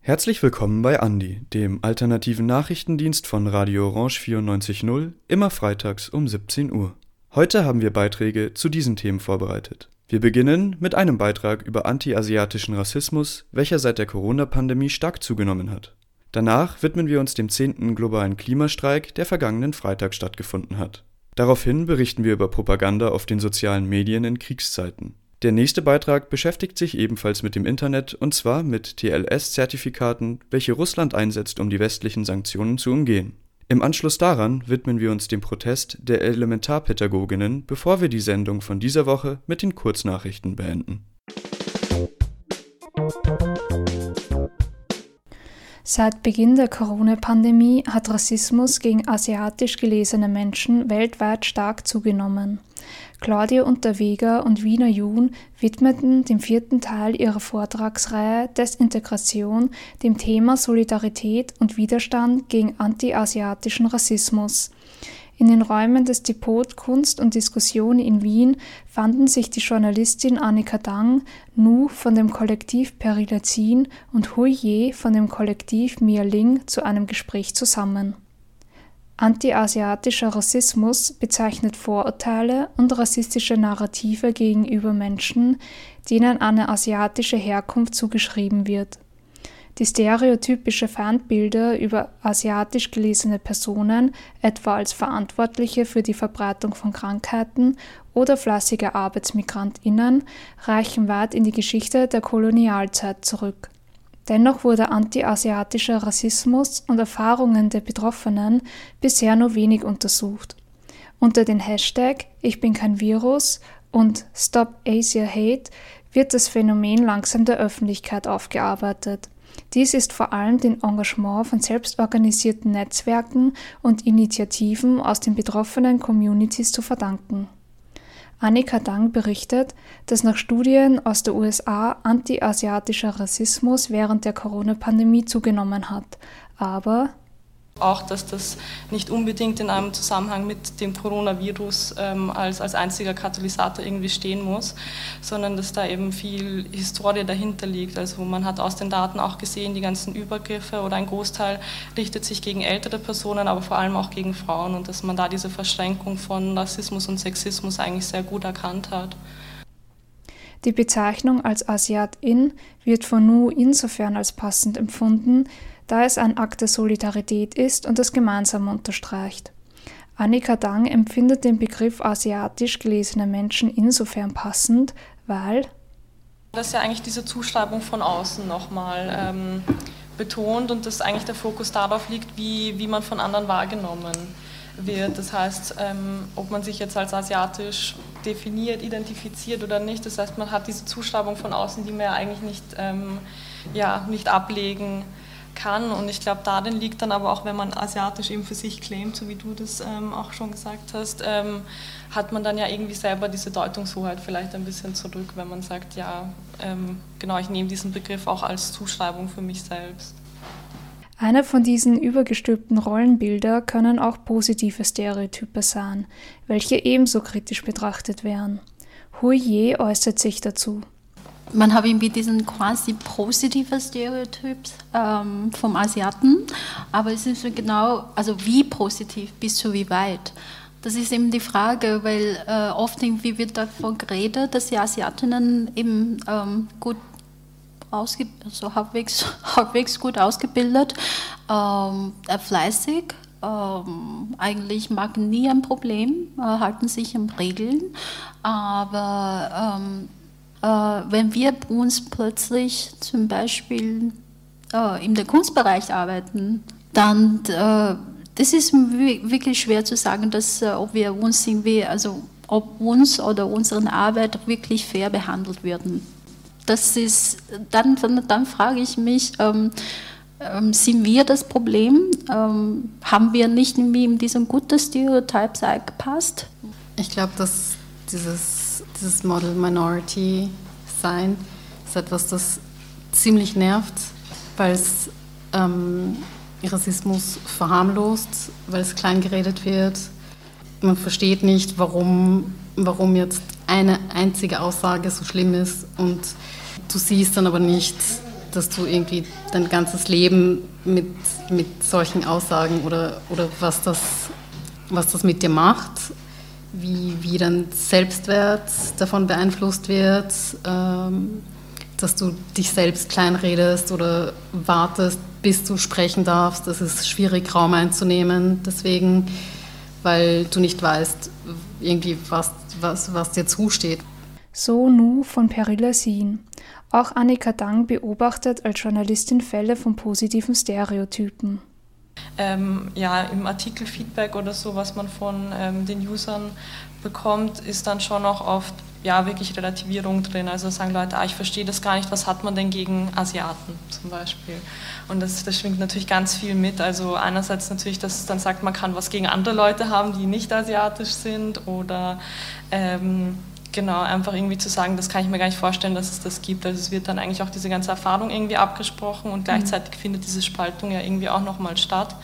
Herzlich willkommen bei Andi, dem alternativen Nachrichtendienst von Radio Orange 94.0, immer freitags um 17 Uhr. Heute haben wir Beiträge zu diesen Themen vorbereitet. Wir beginnen mit einem Beitrag über anti-asiatischen Rassismus, welcher seit der Corona-Pandemie stark zugenommen hat. Danach widmen wir uns dem 10. globalen Klimastreik, der vergangenen Freitag stattgefunden hat. Daraufhin berichten wir über Propaganda auf den sozialen Medien in Kriegszeiten. Der nächste Beitrag beschäftigt sich ebenfalls mit dem Internet und zwar mit TLS-Zertifikaten, welche Russland einsetzt, um die westlichen Sanktionen zu umgehen. Im Anschluss daran widmen wir uns dem Protest der Elementarpädagoginnen, bevor wir die Sendung von dieser Woche mit den Kurznachrichten beenden. Seit Beginn der Corona-Pandemie hat Rassismus gegen asiatisch gelesene Menschen weltweit stark zugenommen. Claudia Unterweger und Wiener Jun widmeten den vierten Teil ihrer Vortragsreihe Desintegration dem Thema Solidarität und Widerstand gegen anti-asiatischen Rassismus. In den Räumen des Depot Kunst und Diskussion in Wien fanden sich die Journalistin Annika Dang, Nu von dem Kollektiv Perilazin und Hui Ye von dem Kollektiv Mia Ling zu einem Gespräch zusammen. Anti-asiatischer Rassismus bezeichnet Vorurteile und rassistische Narrative gegenüber Menschen, denen eine asiatische Herkunft zugeschrieben wird. Die stereotypische Feindbilder über asiatisch gelesene Personen, etwa als Verantwortliche für die Verbreitung von Krankheiten oder fleißige Arbeitsmigrantinnen, reichen weit in die Geschichte der Kolonialzeit zurück. Dennoch wurde anti-asiatischer Rassismus und Erfahrungen der Betroffenen bisher nur wenig untersucht. Unter den Hashtag Ich bin kein Virus und Stop Asia Hate wird das Phänomen langsam der Öffentlichkeit aufgearbeitet. Dies ist vor allem dem Engagement von selbstorganisierten Netzwerken und Initiativen aus den betroffenen Communities zu verdanken. Annika Dang berichtet, dass nach Studien aus der USA anti-asiatischer Rassismus während der Corona-Pandemie zugenommen hat, aber auch, dass das nicht unbedingt in einem Zusammenhang mit dem Coronavirus ähm, als, als einziger Katalysator irgendwie stehen muss, sondern dass da eben viel Historie dahinter liegt. Also man hat aus den Daten auch gesehen, die ganzen Übergriffe oder ein Großteil richtet sich gegen ältere Personen, aber vor allem auch gegen Frauen und dass man da diese Verschränkung von Rassismus und Sexismus eigentlich sehr gut erkannt hat. Die Bezeichnung als Asiatin wird von Nu insofern als passend empfunden, da es ein Akt der Solidarität ist und das Gemeinsame unterstreicht. Annika Dang empfindet den Begriff asiatisch gelesene Menschen insofern passend, weil das ja eigentlich diese Zuschreibung von außen nochmal ähm, betont und dass eigentlich der Fokus darauf liegt, wie, wie man von anderen wahrgenommen wird. Das heißt, ähm, ob man sich jetzt als asiatisch definiert, identifiziert oder nicht. Das heißt, man hat diese Zuschreibung von außen, die man ja eigentlich nicht, ähm, ja, nicht ablegen kann. Und ich glaube, darin liegt dann aber auch, wenn man asiatisch eben für sich claimt, so wie du das ähm, auch schon gesagt hast, ähm, hat man dann ja irgendwie selber diese Deutungshoheit vielleicht ein bisschen zurück, wenn man sagt, ja, ähm, genau, ich nehme diesen Begriff auch als Zuschreibung für mich selbst. Eine von diesen übergestülpten Rollenbilder können auch positive Stereotype sein, welche ebenso kritisch betrachtet werden. Hui Ye äußert sich dazu man hat irgendwie diesen quasi positiven Stereotyp ähm, vom Asiaten, aber es ist genau, also wie positiv bis zu wie weit. Das ist eben die Frage, weil äh, oft irgendwie wird davon geredet, dass die Asiatinnen eben ähm, gut ausge also halbwegs, halbwegs gut ausgebildet, ähm, äh, fleißig, ähm, eigentlich mag nie ein Problem, äh, halten sich an Regeln, aber ähm, äh, wenn wir uns plötzlich zum Beispiel äh, in der Kunstbereich arbeiten, dann äh, das ist wirklich schwer zu sagen, dass, ob wir uns irgendwie, also ob uns oder unsere Arbeit wirklich fair behandelt werden. Das ist, dann, dann, dann frage ich mich, ähm, ähm, sind wir das Problem? Ähm, haben wir nicht irgendwie in diesem guten Stereotyp gepasst? Ich glaube, dass dieses dieses Model Minority sein ist etwas, das ziemlich nervt, weil es ähm, Rassismus verharmlost, weil es klein geredet wird. Man versteht nicht, warum, warum jetzt eine einzige Aussage so schlimm ist und du siehst dann aber nicht, dass du irgendwie dein ganzes Leben mit, mit solchen Aussagen oder, oder was, das, was das mit dir macht, wie, wie dein Selbstwert davon beeinflusst wird, ähm, dass du dich selbst kleinredest oder wartest, bis du sprechen darfst. Das ist schwierig, Raum einzunehmen. Deswegen, weil du nicht weißt, irgendwie, was, was, was dir zusteht. So Nu von Perilla Sien. Auch Annika Dang beobachtet als Journalistin Fälle von positiven Stereotypen. Ähm, ja, im Artikelfeedback oder so, was man von ähm, den Usern bekommt, ist dann schon auch oft ja, wirklich Relativierung drin. Also sagen Leute, ah, ich verstehe das gar nicht, was hat man denn gegen Asiaten zum Beispiel? Und das, das schwingt natürlich ganz viel mit. Also einerseits natürlich, dass es dann sagt, man kann was gegen andere Leute haben, die nicht asiatisch sind oder ähm, genau, einfach irgendwie zu sagen, das kann ich mir gar nicht vorstellen, dass es das gibt. Also es wird dann eigentlich auch diese ganze Erfahrung irgendwie abgesprochen und gleichzeitig mhm. findet diese Spaltung ja irgendwie auch nochmal statt.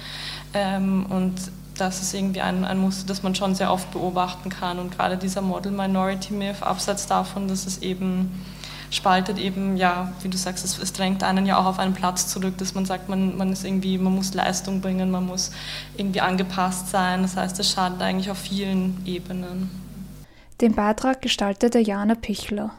Ähm, und das ist irgendwie ein, ein Muster, das man schon sehr oft beobachten kann. Und gerade dieser Model Minority Myth, abseits davon, dass es eben spaltet eben, ja, wie du sagst, es, es, drängt einen ja auch auf einen Platz zurück, dass man sagt, man, man ist irgendwie, man muss Leistung bringen, man muss irgendwie angepasst sein. Das heißt, es schadet eigentlich auf vielen Ebenen. Den Beitrag gestaltete Jana Pichler.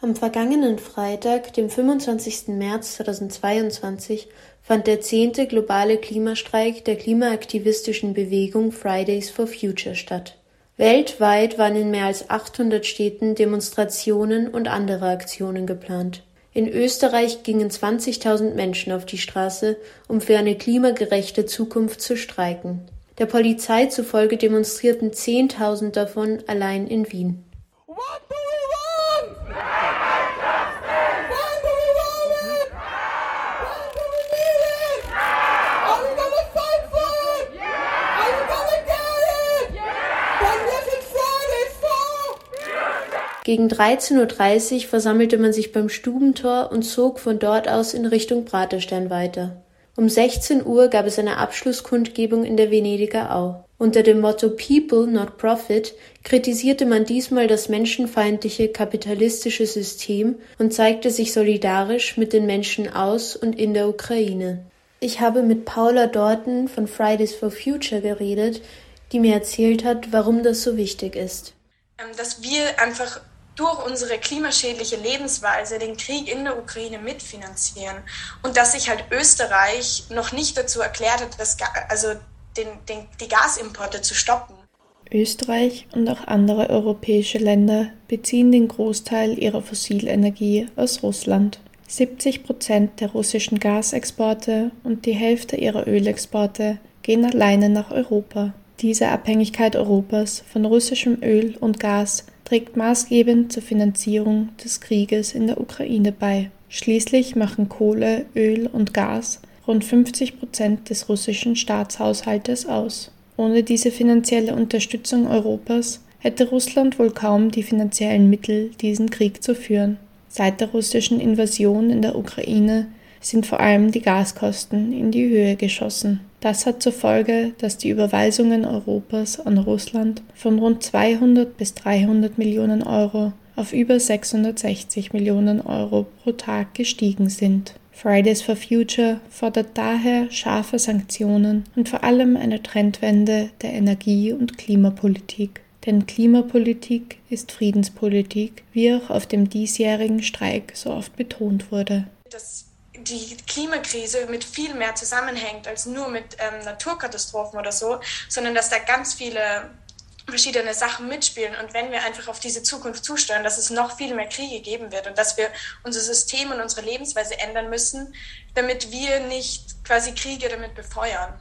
Am vergangenen Freitag, dem 25. März 2022, fand der zehnte globale Klimastreik der klimaaktivistischen Bewegung Fridays for Future statt. Weltweit waren in mehr als 800 Städten Demonstrationen und andere Aktionen geplant. In Österreich gingen 20.000 Menschen auf die Straße, um für eine klimagerechte Zukunft zu streiken. Der Polizei zufolge demonstrierten 10.000 davon allein in Wien. Gegen 13.30 Uhr versammelte man sich beim Stubentor und zog von dort aus in Richtung Praterstein weiter. Um 16 Uhr gab es eine Abschlusskundgebung in der Venediger Au. Unter dem Motto People, not Profit kritisierte man diesmal das menschenfeindliche kapitalistische System und zeigte sich solidarisch mit den Menschen aus und in der Ukraine. Ich habe mit Paula Dorten von Fridays for Future geredet, die mir erzählt hat, warum das so wichtig ist. Ähm, dass wir einfach durch unsere klimaschädliche Lebensweise den Krieg in der Ukraine mitfinanzieren und dass sich halt Österreich noch nicht dazu erklärt hat, das, also den, den, die Gasimporte zu stoppen. Österreich und auch andere europäische Länder beziehen den Großteil ihrer Fossilenergie aus Russland. 70 Prozent der russischen Gasexporte und die Hälfte ihrer Ölexporte gehen alleine nach Europa. Diese Abhängigkeit Europas von russischem Öl und Gas trägt maßgebend zur Finanzierung des Krieges in der Ukraine bei. Schließlich machen Kohle, Öl und Gas rund 50 Prozent des russischen Staatshaushaltes aus. Ohne diese finanzielle Unterstützung Europas hätte Russland wohl kaum die finanziellen Mittel, diesen Krieg zu führen. Seit der russischen Invasion in der Ukraine sind vor allem die Gaskosten in die Höhe geschossen. Das hat zur Folge, dass die Überweisungen Europas an Russland von rund 200 bis 300 Millionen Euro auf über 660 Millionen Euro pro Tag gestiegen sind. Fridays for Future fordert daher scharfe Sanktionen und vor allem eine Trendwende der Energie- und Klimapolitik. Denn Klimapolitik ist Friedenspolitik, wie auch auf dem diesjährigen Streik so oft betont wurde. Das die Klimakrise mit viel mehr zusammenhängt als nur mit ähm, Naturkatastrophen oder so, sondern dass da ganz viele verschiedene Sachen mitspielen und wenn wir einfach auf diese Zukunft zusteuern, dass es noch viel mehr Kriege geben wird und dass wir unser System und unsere Lebensweise ändern müssen, damit wir nicht quasi Kriege damit befeuern.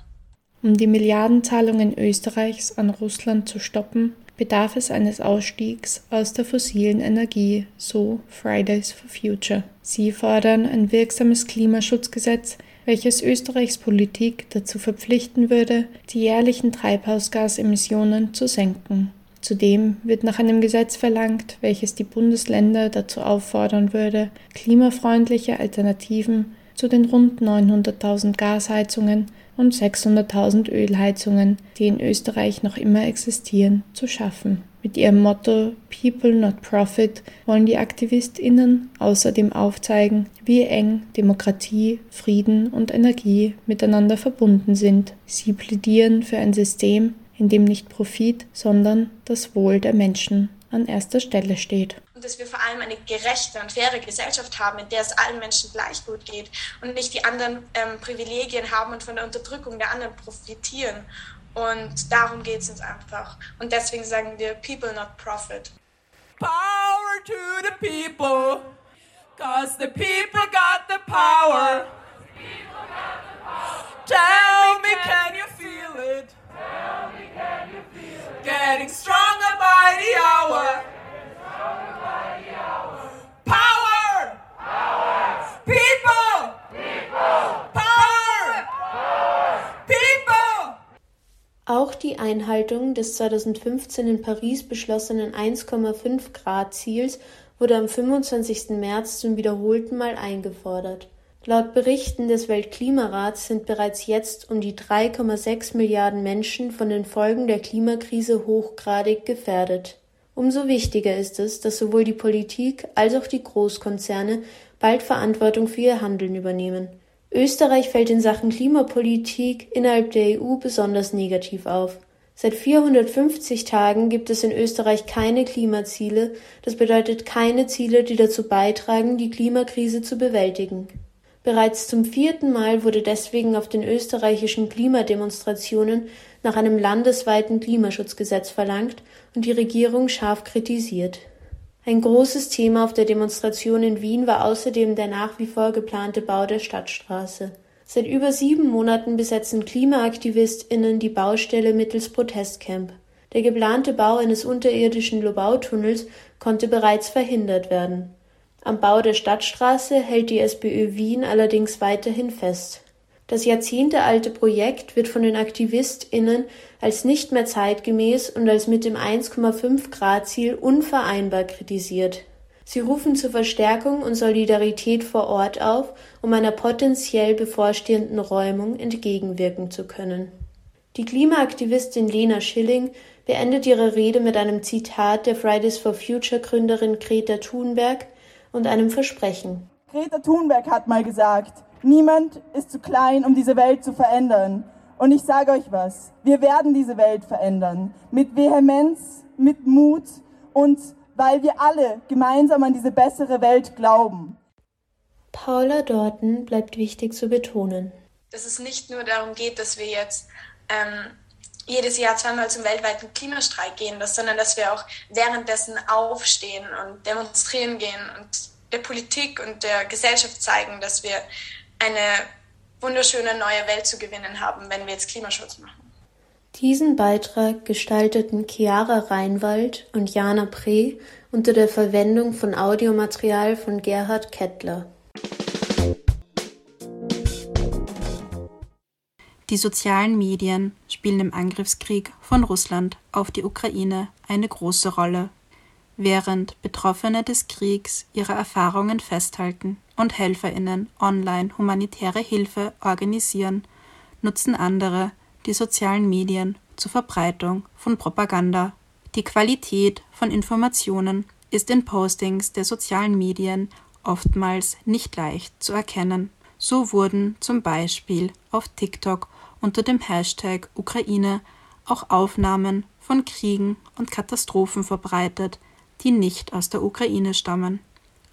Um die Milliardenzahlungen Österreichs an Russland zu stoppen, bedarf es eines Ausstiegs aus der fossilen Energie, so Fridays for Future. Sie fordern ein wirksames Klimaschutzgesetz, welches Österreichs Politik dazu verpflichten würde, die jährlichen Treibhausgasemissionen zu senken. Zudem wird nach einem Gesetz verlangt, welches die Bundesländer dazu auffordern würde, klimafreundliche Alternativen zu den rund 900.000 Gasheizungen und 600.000 Ölheizungen, die in Österreich noch immer existieren, zu schaffen. Mit ihrem Motto People not Profit wollen die Aktivistinnen außerdem aufzeigen, wie eng Demokratie, Frieden und Energie miteinander verbunden sind. Sie plädieren für ein System, in dem nicht Profit, sondern das Wohl der Menschen an erster Stelle steht dass wir vor allem eine gerechte und faire Gesellschaft haben, in der es allen Menschen gleich gut geht und nicht die anderen ähm, Privilegien haben und von der Unterdrückung der anderen profitieren. Und darum geht es uns einfach. Und deswegen sagen wir People, not Profit. Power to the people, cause the people got the power. Tell me, can you feel it? Tell me, can you feel it? Getting stronger by the hour. Power! Power! People! People! Power! Power! People! Auch die Einhaltung des 2015 in Paris beschlossenen 1,5 Grad Ziels wurde am 25. März zum wiederholten Mal eingefordert. Laut Berichten des Weltklimarats sind bereits jetzt um die 3,6 Milliarden Menschen von den Folgen der Klimakrise hochgradig gefährdet. Umso wichtiger ist es, dass sowohl die Politik als auch die Großkonzerne bald Verantwortung für ihr Handeln übernehmen. Österreich fällt in Sachen Klimapolitik innerhalb der EU besonders negativ auf. Seit 450 Tagen gibt es in Österreich keine Klimaziele, das bedeutet keine Ziele, die dazu beitragen, die Klimakrise zu bewältigen. Bereits zum vierten Mal wurde deswegen auf den österreichischen Klimademonstrationen nach einem landesweiten Klimaschutzgesetz verlangt und die Regierung scharf kritisiert. Ein großes Thema auf der Demonstration in Wien war außerdem der nach wie vor geplante Bau der Stadtstraße. Seit über sieben Monaten besetzen KlimaaktivistInnen die Baustelle mittels Protestcamp. Der geplante Bau eines unterirdischen Lobautunnels konnte bereits verhindert werden. Am Bau der Stadtstraße hält die SPÖ Wien allerdings weiterhin fest. Das jahrzehntealte Projekt wird von den AktivistInnen als nicht mehr zeitgemäß und als mit dem 1,5 Grad Ziel unvereinbar kritisiert. Sie rufen zur Verstärkung und Solidarität vor Ort auf, um einer potenziell bevorstehenden Räumung entgegenwirken zu können. Die Klimaaktivistin Lena Schilling beendet ihre Rede mit einem Zitat der Fridays for Future Gründerin Greta Thunberg und einem Versprechen. Greta Thunberg hat mal gesagt, Niemand ist zu klein, um diese Welt zu verändern. Und ich sage euch was, wir werden diese Welt verändern. Mit Vehemenz, mit Mut und weil wir alle gemeinsam an diese bessere Welt glauben. Paula Dorten bleibt wichtig zu betonen. Dass es nicht nur darum geht, dass wir jetzt ähm, jedes Jahr zweimal zum weltweiten Klimastreik gehen, sondern dass wir auch währenddessen aufstehen und demonstrieren gehen und der Politik und der Gesellschaft zeigen, dass wir eine wunderschöne neue Welt zu gewinnen haben, wenn wir jetzt Klimaschutz machen. Diesen Beitrag gestalteten Chiara Reinwald und Jana Pre unter der Verwendung von Audiomaterial von Gerhard Kettler. Die sozialen Medien spielen im Angriffskrieg von Russland auf die Ukraine eine große Rolle während Betroffene des Kriegs ihre Erfahrungen festhalten und Helferinnen online humanitäre Hilfe organisieren, nutzen andere die sozialen Medien zur Verbreitung von Propaganda. Die Qualität von Informationen ist in Postings der sozialen Medien oftmals nicht leicht zu erkennen. So wurden zum Beispiel auf TikTok unter dem Hashtag Ukraine auch Aufnahmen von Kriegen und Katastrophen verbreitet, die nicht aus der Ukraine stammen.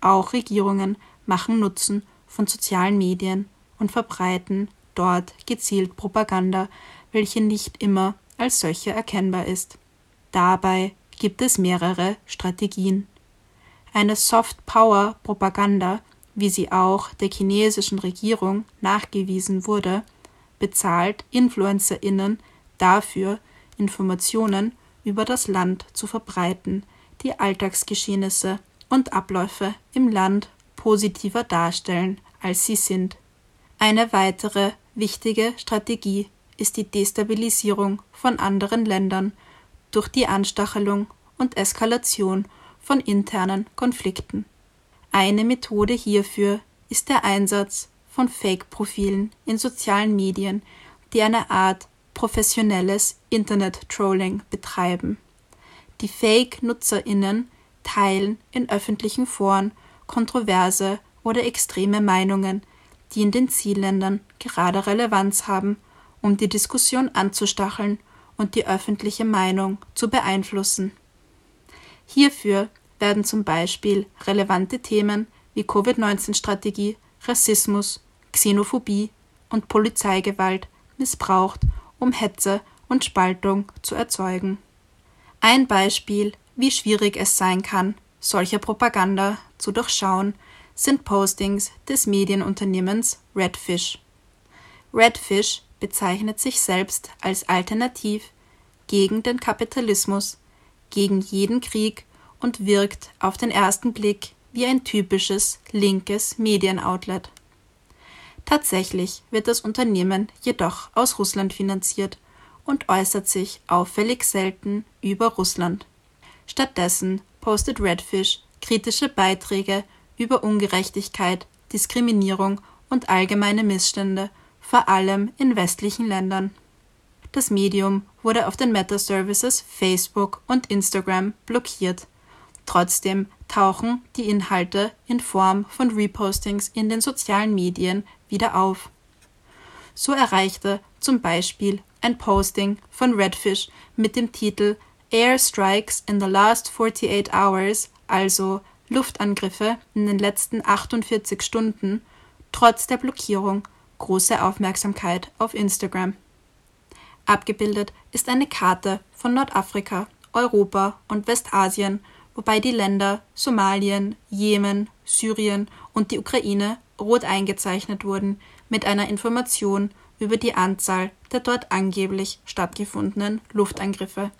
Auch Regierungen machen Nutzen von sozialen Medien und verbreiten dort gezielt Propaganda, welche nicht immer als solche erkennbar ist. Dabei gibt es mehrere Strategien. Eine Soft Power Propaganda, wie sie auch der chinesischen Regierung nachgewiesen wurde, bezahlt Influencerinnen dafür, Informationen über das Land zu verbreiten, die Alltagsgeschehnisse und Abläufe im Land positiver darstellen, als sie sind. Eine weitere wichtige Strategie ist die Destabilisierung von anderen Ländern durch die Anstachelung und Eskalation von internen Konflikten. Eine Methode hierfür ist der Einsatz von Fake-Profilen in sozialen Medien, die eine Art professionelles Internet-Trolling betreiben. Die Fake-NutzerInnen teilen in öffentlichen Foren kontroverse oder extreme Meinungen, die in den Zielländern gerade Relevanz haben, um die Diskussion anzustacheln und die öffentliche Meinung zu beeinflussen. Hierfür werden zum Beispiel relevante Themen wie Covid-19-Strategie, Rassismus, Xenophobie und Polizeigewalt missbraucht, um Hetze und Spaltung zu erzeugen. Ein Beispiel, wie schwierig es sein kann, solche Propaganda zu durchschauen, sind Postings des Medienunternehmens Redfish. Redfish bezeichnet sich selbst als alternativ gegen den Kapitalismus, gegen jeden Krieg und wirkt auf den ersten Blick wie ein typisches linkes Medienoutlet. Tatsächlich wird das Unternehmen jedoch aus Russland finanziert und äußert sich auffällig selten über Russland. Stattdessen postet Redfish kritische Beiträge über Ungerechtigkeit, Diskriminierung und allgemeine Missstände, vor allem in westlichen Ländern. Das Medium wurde auf den Meta-Services Facebook und Instagram blockiert. Trotzdem tauchen die Inhalte in Form von Repostings in den sozialen Medien wieder auf. So erreichte zum Beispiel ein Posting von Redfish mit dem Titel Air Strikes in the Last 48 Hours, also Luftangriffe in den letzten 48 Stunden, trotz der Blockierung große Aufmerksamkeit auf Instagram. Abgebildet ist eine Karte von Nordafrika, Europa und Westasien, wobei die Länder Somalien, Jemen, Syrien und die Ukraine rot eingezeichnet wurden, mit einer Information über die Anzahl der dort angeblich stattgefundenen Luftangriffe.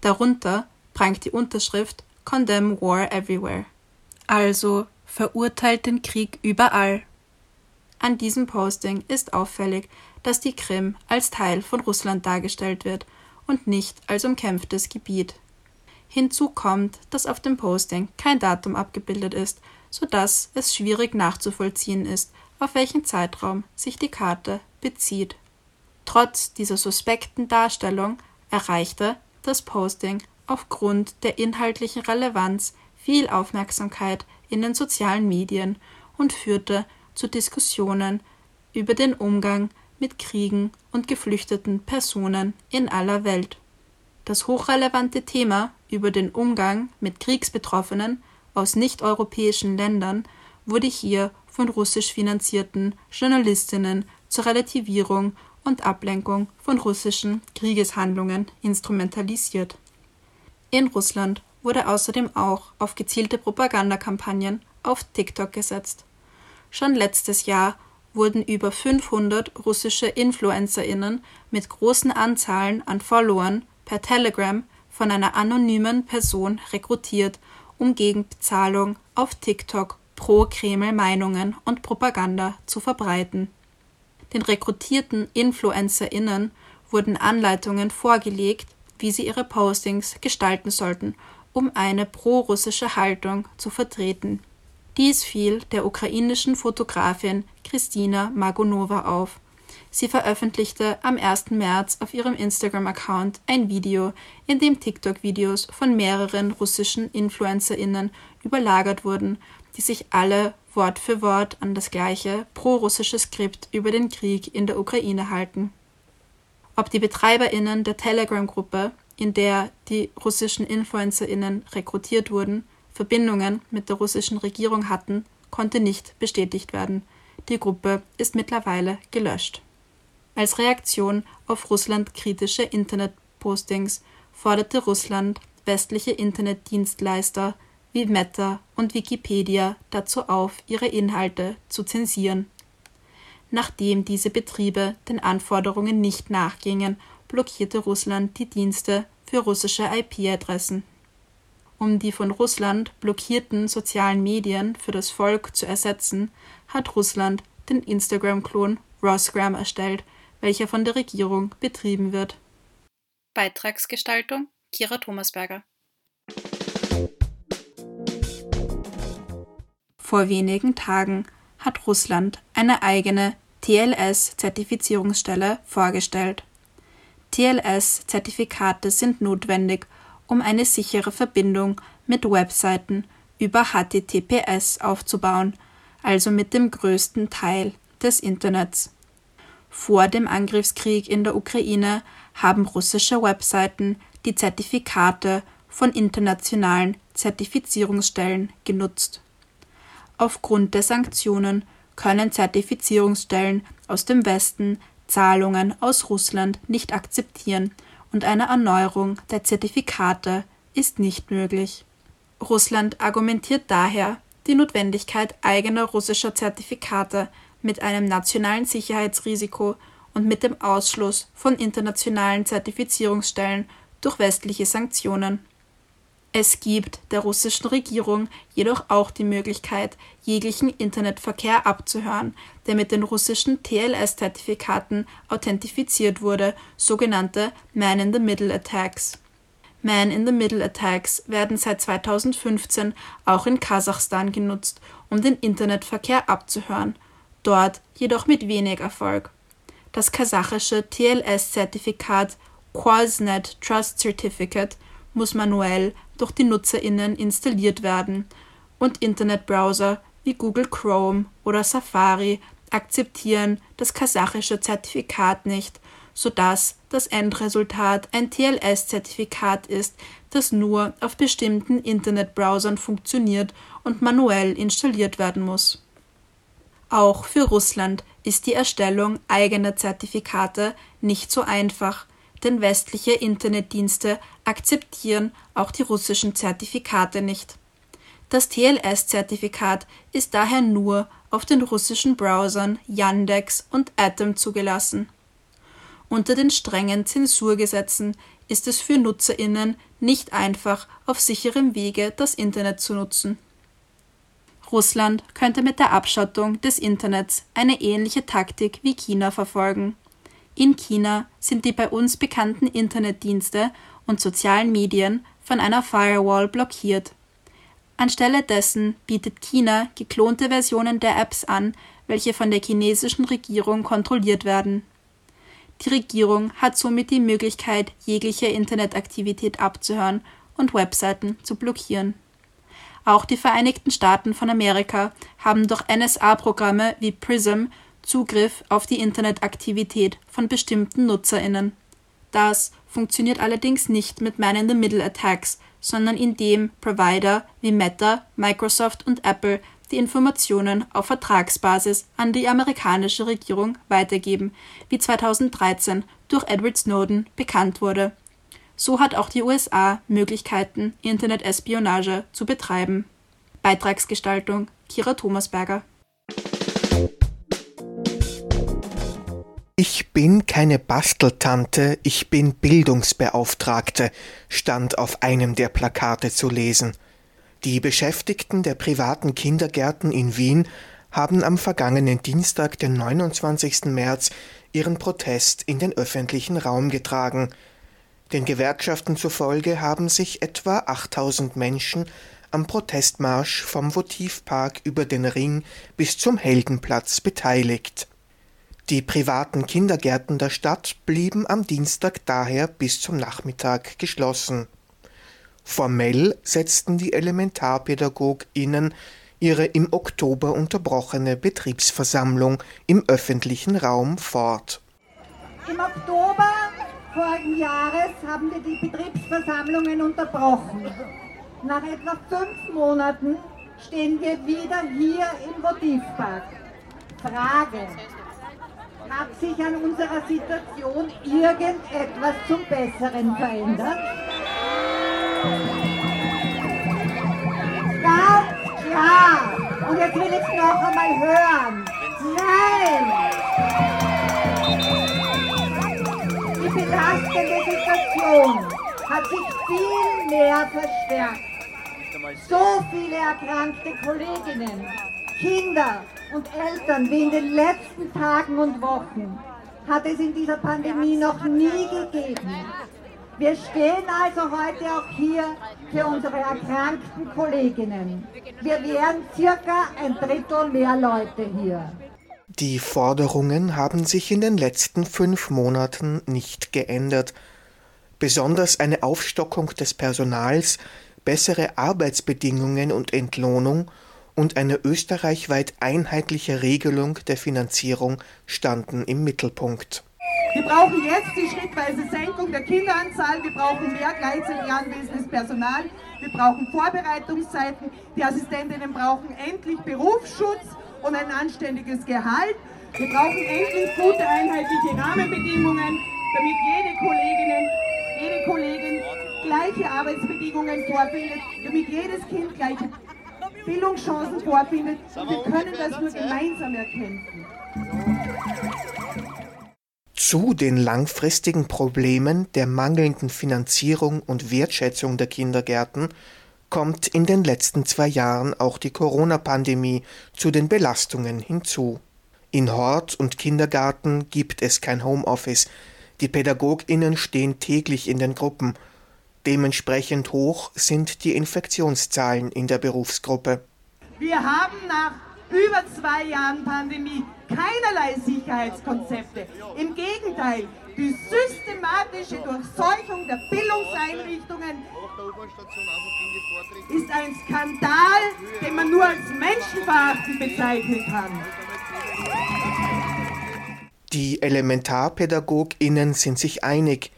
Darunter prangt die Unterschrift Condemn War Everywhere. Also verurteilt den Krieg überall. An diesem Posting ist auffällig, dass die Krim als Teil von Russland dargestellt wird und nicht als umkämpftes Gebiet. Hinzu kommt, dass auf dem Posting kein Datum abgebildet ist, sodass es schwierig nachzuvollziehen ist, auf welchen Zeitraum sich die Karte bezieht. Trotz dieser suspekten Darstellung erreichte das Posting aufgrund der inhaltlichen Relevanz viel Aufmerksamkeit in den sozialen Medien und führte zu Diskussionen über den Umgang mit Kriegen und geflüchteten Personen in aller Welt. Das hochrelevante Thema über den Umgang mit Kriegsbetroffenen aus nicht-europäischen Ländern wurde hier von russisch finanzierten Journalistinnen zur Relativierung und Ablenkung von russischen Kriegeshandlungen instrumentalisiert. In Russland wurde außerdem auch auf gezielte Propagandakampagnen auf TikTok gesetzt. Schon letztes Jahr wurden über 500 russische InfluencerInnen mit großen Anzahlen an Followern per Telegram von einer anonymen Person rekrutiert, um gegen Bezahlung auf TikTok pro-Kreml Meinungen und Propaganda zu verbreiten. Den rekrutierten InfluencerInnen wurden Anleitungen vorgelegt, wie sie ihre Postings gestalten sollten, um eine pro-russische Haltung zu vertreten. Dies fiel der ukrainischen Fotografin Kristina Magonova auf. Sie veröffentlichte am 1. März auf ihrem Instagram-Account ein Video, in dem TikTok-Videos von mehreren russischen InfluencerInnen überlagert wurden, die sich alle Wort für Wort an das gleiche pro-russische Skript über den Krieg in der Ukraine halten. Ob die BetreiberInnen der Telegram-Gruppe, in der die russischen InfluencerInnen rekrutiert wurden, Verbindungen mit der russischen Regierung hatten, konnte nicht bestätigt werden. Die Gruppe ist mittlerweile gelöscht. Als Reaktion auf Russland-kritische Internetpostings forderte Russland westliche Internetdienstleister wie Meta und Wikipedia dazu auf, ihre Inhalte zu zensieren. Nachdem diese Betriebe den Anforderungen nicht nachgingen, blockierte Russland die Dienste für russische IP-Adressen. Um die von Russland blockierten sozialen Medien für das Volk zu ersetzen, hat Russland den Instagram-Klon Rosgram erstellt, welcher von der Regierung betrieben wird. Beitragsgestaltung Kira Thomasberger Vor wenigen Tagen hat Russland eine eigene TLS-Zertifizierungsstelle vorgestellt. TLS-Zertifikate sind notwendig, um eine sichere Verbindung mit Webseiten über HTTPS aufzubauen, also mit dem größten Teil des Internets. Vor dem Angriffskrieg in der Ukraine haben russische Webseiten die Zertifikate von internationalen Zertifizierungsstellen genutzt. Aufgrund der Sanktionen können Zertifizierungsstellen aus dem Westen Zahlungen aus Russland nicht akzeptieren und eine Erneuerung der Zertifikate ist nicht möglich. Russland argumentiert daher die Notwendigkeit eigener russischer Zertifikate mit einem nationalen Sicherheitsrisiko und mit dem Ausschluss von internationalen Zertifizierungsstellen durch westliche Sanktionen. Es gibt der russischen Regierung jedoch auch die Möglichkeit, jeglichen Internetverkehr abzuhören, der mit den russischen TLS-Zertifikaten authentifiziert wurde, sogenannte Man-in-the-Middle-Attacks. Man-in-the-Middle-Attacks werden seit 2015 auch in Kasachstan genutzt, um den Internetverkehr abzuhören, dort jedoch mit wenig Erfolg. Das kasachische TLS-Zertifikat Quasnet Trust Certificate muss manuell durch die NutzerInnen installiert werden und Internetbrowser wie Google Chrome oder Safari akzeptieren das kasachische Zertifikat nicht, sodass das Endresultat ein TLS-Zertifikat ist, das nur auf bestimmten Internetbrowsern funktioniert und manuell installiert werden muss. Auch für Russland ist die Erstellung eigener Zertifikate nicht so einfach, denn westliche Internetdienste akzeptieren auch die russischen Zertifikate nicht. Das TLS-Zertifikat ist daher nur auf den russischen Browsern Yandex und Atom zugelassen. Unter den strengen Zensurgesetzen ist es für Nutzerinnen nicht einfach, auf sicherem Wege das Internet zu nutzen. Russland könnte mit der Abschottung des Internets eine ähnliche Taktik wie China verfolgen. In China sind die bei uns bekannten Internetdienste und sozialen Medien von einer Firewall blockiert. Anstelle dessen bietet China geklonte Versionen der Apps an, welche von der chinesischen Regierung kontrolliert werden. Die Regierung hat somit die Möglichkeit, jegliche Internetaktivität abzuhören und Webseiten zu blockieren. Auch die Vereinigten Staaten von Amerika haben durch NSA-Programme wie PRISM Zugriff auf die Internetaktivität von bestimmten Nutzerinnen. Das funktioniert allerdings nicht mit Man-in-the-Middle-Attacks, sondern indem Provider wie Meta, Microsoft und Apple die Informationen auf Vertragsbasis an die amerikanische Regierung weitergeben, wie 2013 durch Edward Snowden bekannt wurde. So hat auch die USA Möglichkeiten, Internet-Espionage zu betreiben. Beitragsgestaltung Kira Thomasberger Ich bin keine Basteltante, ich bin Bildungsbeauftragte, stand auf einem der Plakate zu lesen. Die Beschäftigten der privaten Kindergärten in Wien haben am vergangenen Dienstag, den 29. März, ihren Protest in den öffentlichen Raum getragen. Den Gewerkschaften zufolge haben sich etwa 8000 Menschen am Protestmarsch vom Votivpark über den Ring bis zum Heldenplatz beteiligt. Die privaten Kindergärten der Stadt blieben am Dienstag daher bis zum Nachmittag geschlossen. Formell setzten die ElementarpädagogInnen ihre im Oktober unterbrochene Betriebsversammlung im öffentlichen Raum fort. Im Oktober vorigen Jahres haben wir die Betriebsversammlungen unterbrochen. Nach etwa fünf Monaten stehen wir wieder hier im Votivpark. Frage. Hat sich an unserer Situation irgendetwas zum Besseren verändert? Ganz klar. Und jetzt will ich es noch einmal hören. Nein! Die belastende Situation hat sich viel mehr verstärkt. So viele erkrankte Kolleginnen, Kinder und Eltern wie in den letzten Tagen und Wochen hat es in dieser Pandemie noch nie gegeben. Wir stehen also heute auch hier für unsere erkrankten Kolleginnen. Wir wären circa ein Drittel mehr Leute hier. Die Forderungen haben sich in den letzten fünf Monaten nicht geändert. Besonders eine Aufstockung des Personals, bessere Arbeitsbedingungen und Entlohnung und eine österreichweit einheitliche Regelung der Finanzierung standen im Mittelpunkt. Wir brauchen jetzt die schrittweise Senkung der Kinderanzahl. Wir brauchen mehr gleichzeitig anwesendes Personal. Wir brauchen Vorbereitungszeiten. Die Assistentinnen brauchen endlich Berufsschutz und ein anständiges Gehalt. Wir brauchen endlich gute einheitliche Rahmenbedingungen, damit jede Kollegin, jede Kollegin gleiche Arbeitsbedingungen vorfindet, damit jedes Kind gleiche Bildungschancen vorfindet. Und wir können das nur gemeinsam erkämpfen. Zu den langfristigen Problemen der mangelnden Finanzierung und Wertschätzung der Kindergärten kommt in den letzten zwei Jahren auch die Corona-Pandemie zu den Belastungen hinzu. In Hort und Kindergarten gibt es kein Homeoffice. Die PädagogInnen stehen täglich in den Gruppen. Dementsprechend hoch sind die Infektionszahlen in der Berufsgruppe. Wir haben nach über zwei Jahren Pandemie keinerlei Sicherheitskonzepte. Im Gegenteil, die systematische Durchseuchung der Bildungseinrichtungen ist ein Skandal, den man nur als menschenverachtend bezeichnen kann. Die Elementarpädagoginnen sind sich einig,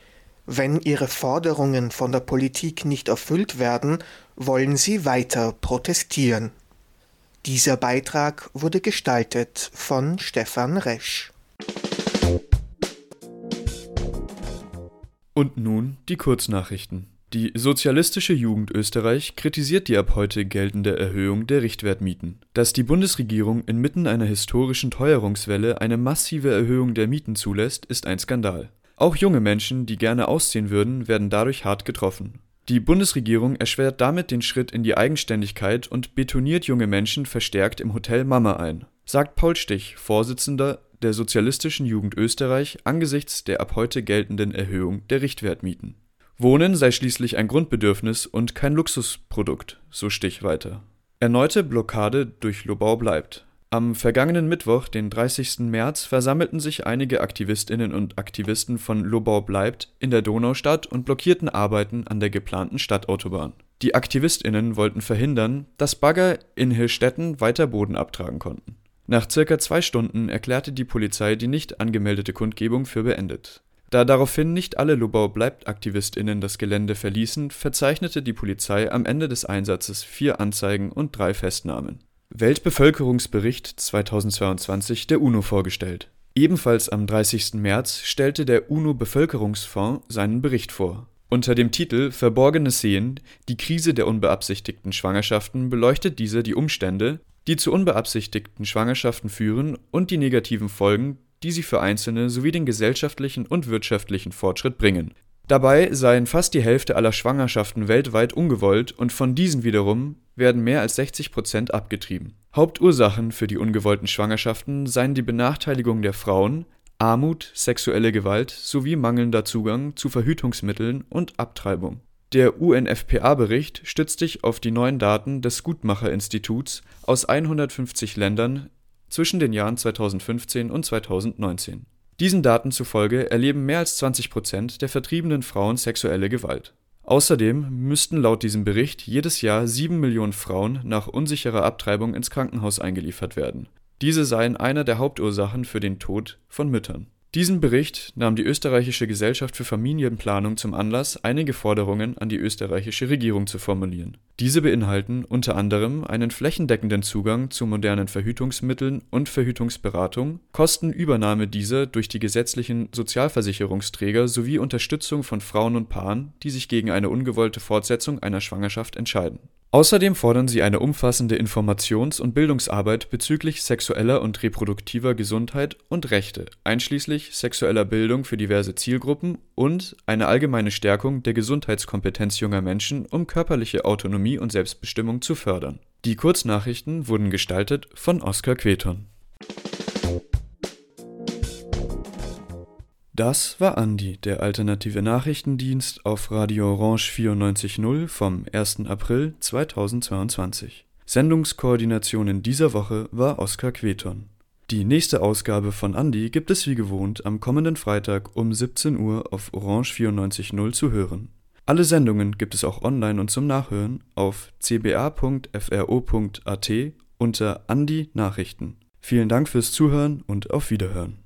wenn ihre Forderungen von der Politik nicht erfüllt werden, wollen sie weiter protestieren. Dieser Beitrag wurde gestaltet von Stefan Resch. Und nun die Kurznachrichten. Die Sozialistische Jugend Österreich kritisiert die ab heute geltende Erhöhung der Richtwertmieten. Dass die Bundesregierung inmitten einer historischen Teuerungswelle eine massive Erhöhung der Mieten zulässt, ist ein Skandal. Auch junge Menschen, die gerne ausziehen würden, werden dadurch hart getroffen. Die Bundesregierung erschwert damit den Schritt in die Eigenständigkeit und betoniert junge Menschen verstärkt im Hotel Mama ein, sagt Paul Stich, Vorsitzender der Sozialistischen Jugend Österreich, angesichts der ab heute geltenden Erhöhung der Richtwertmieten. Wohnen sei schließlich ein Grundbedürfnis und kein Luxusprodukt, so Stich weiter. Erneute Blockade durch Lobau bleibt. Am vergangenen Mittwoch, den 30. März, versammelten sich einige Aktivistinnen und Aktivisten von Lobau bleibt in der Donaustadt und blockierten Arbeiten an der geplanten Stadtautobahn. Die Aktivistinnen wollten verhindern, dass Bagger in Hirstetten weiter Boden abtragen konnten. Nach circa zwei Stunden erklärte die Polizei die nicht angemeldete Kundgebung für beendet. Da daraufhin nicht alle Lobau bleibt Aktivistinnen das Gelände verließen, verzeichnete die Polizei am Ende des Einsatzes vier Anzeigen und drei Festnahmen Weltbevölkerungsbericht 2022 der UNO vorgestellt. Ebenfalls am 30. März stellte der UNO-Bevölkerungsfonds seinen Bericht vor. Unter dem Titel Verborgene Seen – Die Krise der unbeabsichtigten Schwangerschaften beleuchtet dieser die Umstände, die zu unbeabsichtigten Schwangerschaften führen und die negativen Folgen, die sie für Einzelne sowie den gesellschaftlichen und wirtschaftlichen Fortschritt bringen Dabei seien fast die Hälfte aller Schwangerschaften weltweit ungewollt und von diesen wiederum werden mehr als 60 Prozent abgetrieben. Hauptursachen für die ungewollten Schwangerschaften seien die Benachteiligung der Frauen, Armut, sexuelle Gewalt sowie mangelnder Zugang zu Verhütungsmitteln und Abtreibung. Der UNFPA-Bericht stützt sich auf die neuen Daten des Guttmacher-Instituts aus 150 Ländern zwischen den Jahren 2015 und 2019 diesen Daten zufolge erleben mehr als 20 Prozent der vertriebenen Frauen sexuelle Gewalt. Außerdem müssten laut diesem Bericht jedes Jahr sieben Millionen Frauen nach unsicherer Abtreibung ins Krankenhaus eingeliefert werden. Diese seien einer der Hauptursachen für den Tod von Müttern diesen Bericht nahm die Österreichische Gesellschaft für Familienplanung zum Anlass, einige Forderungen an die österreichische Regierung zu formulieren. Diese beinhalten unter anderem einen flächendeckenden Zugang zu modernen Verhütungsmitteln und Verhütungsberatung, Kostenübernahme dieser durch die gesetzlichen Sozialversicherungsträger sowie Unterstützung von Frauen und Paaren, die sich gegen eine ungewollte Fortsetzung einer Schwangerschaft entscheiden Außerdem fordern sie eine umfassende Informations und Bildungsarbeit bezüglich sexueller und reproduktiver Gesundheit und Rechte, einschließlich sexueller Bildung für diverse Zielgruppen und eine allgemeine Stärkung der Gesundheitskompetenz junger Menschen, um körperliche Autonomie und Selbstbestimmung zu fördern. Die Kurznachrichten wurden gestaltet von Oskar Queton Das war Andi, der alternative Nachrichtendienst auf Radio Orange 94.0 vom 1. April 2022. Sendungskoordination in dieser Woche war Oskar Queton. Die nächste Ausgabe von Andi gibt es wie gewohnt am kommenden Freitag um 17 Uhr auf Orange 94.0 zu hören. Alle Sendungen gibt es auch online und zum Nachhören auf cba.fro.at unter Andi Nachrichten. Vielen Dank fürs Zuhören und auf Wiederhören.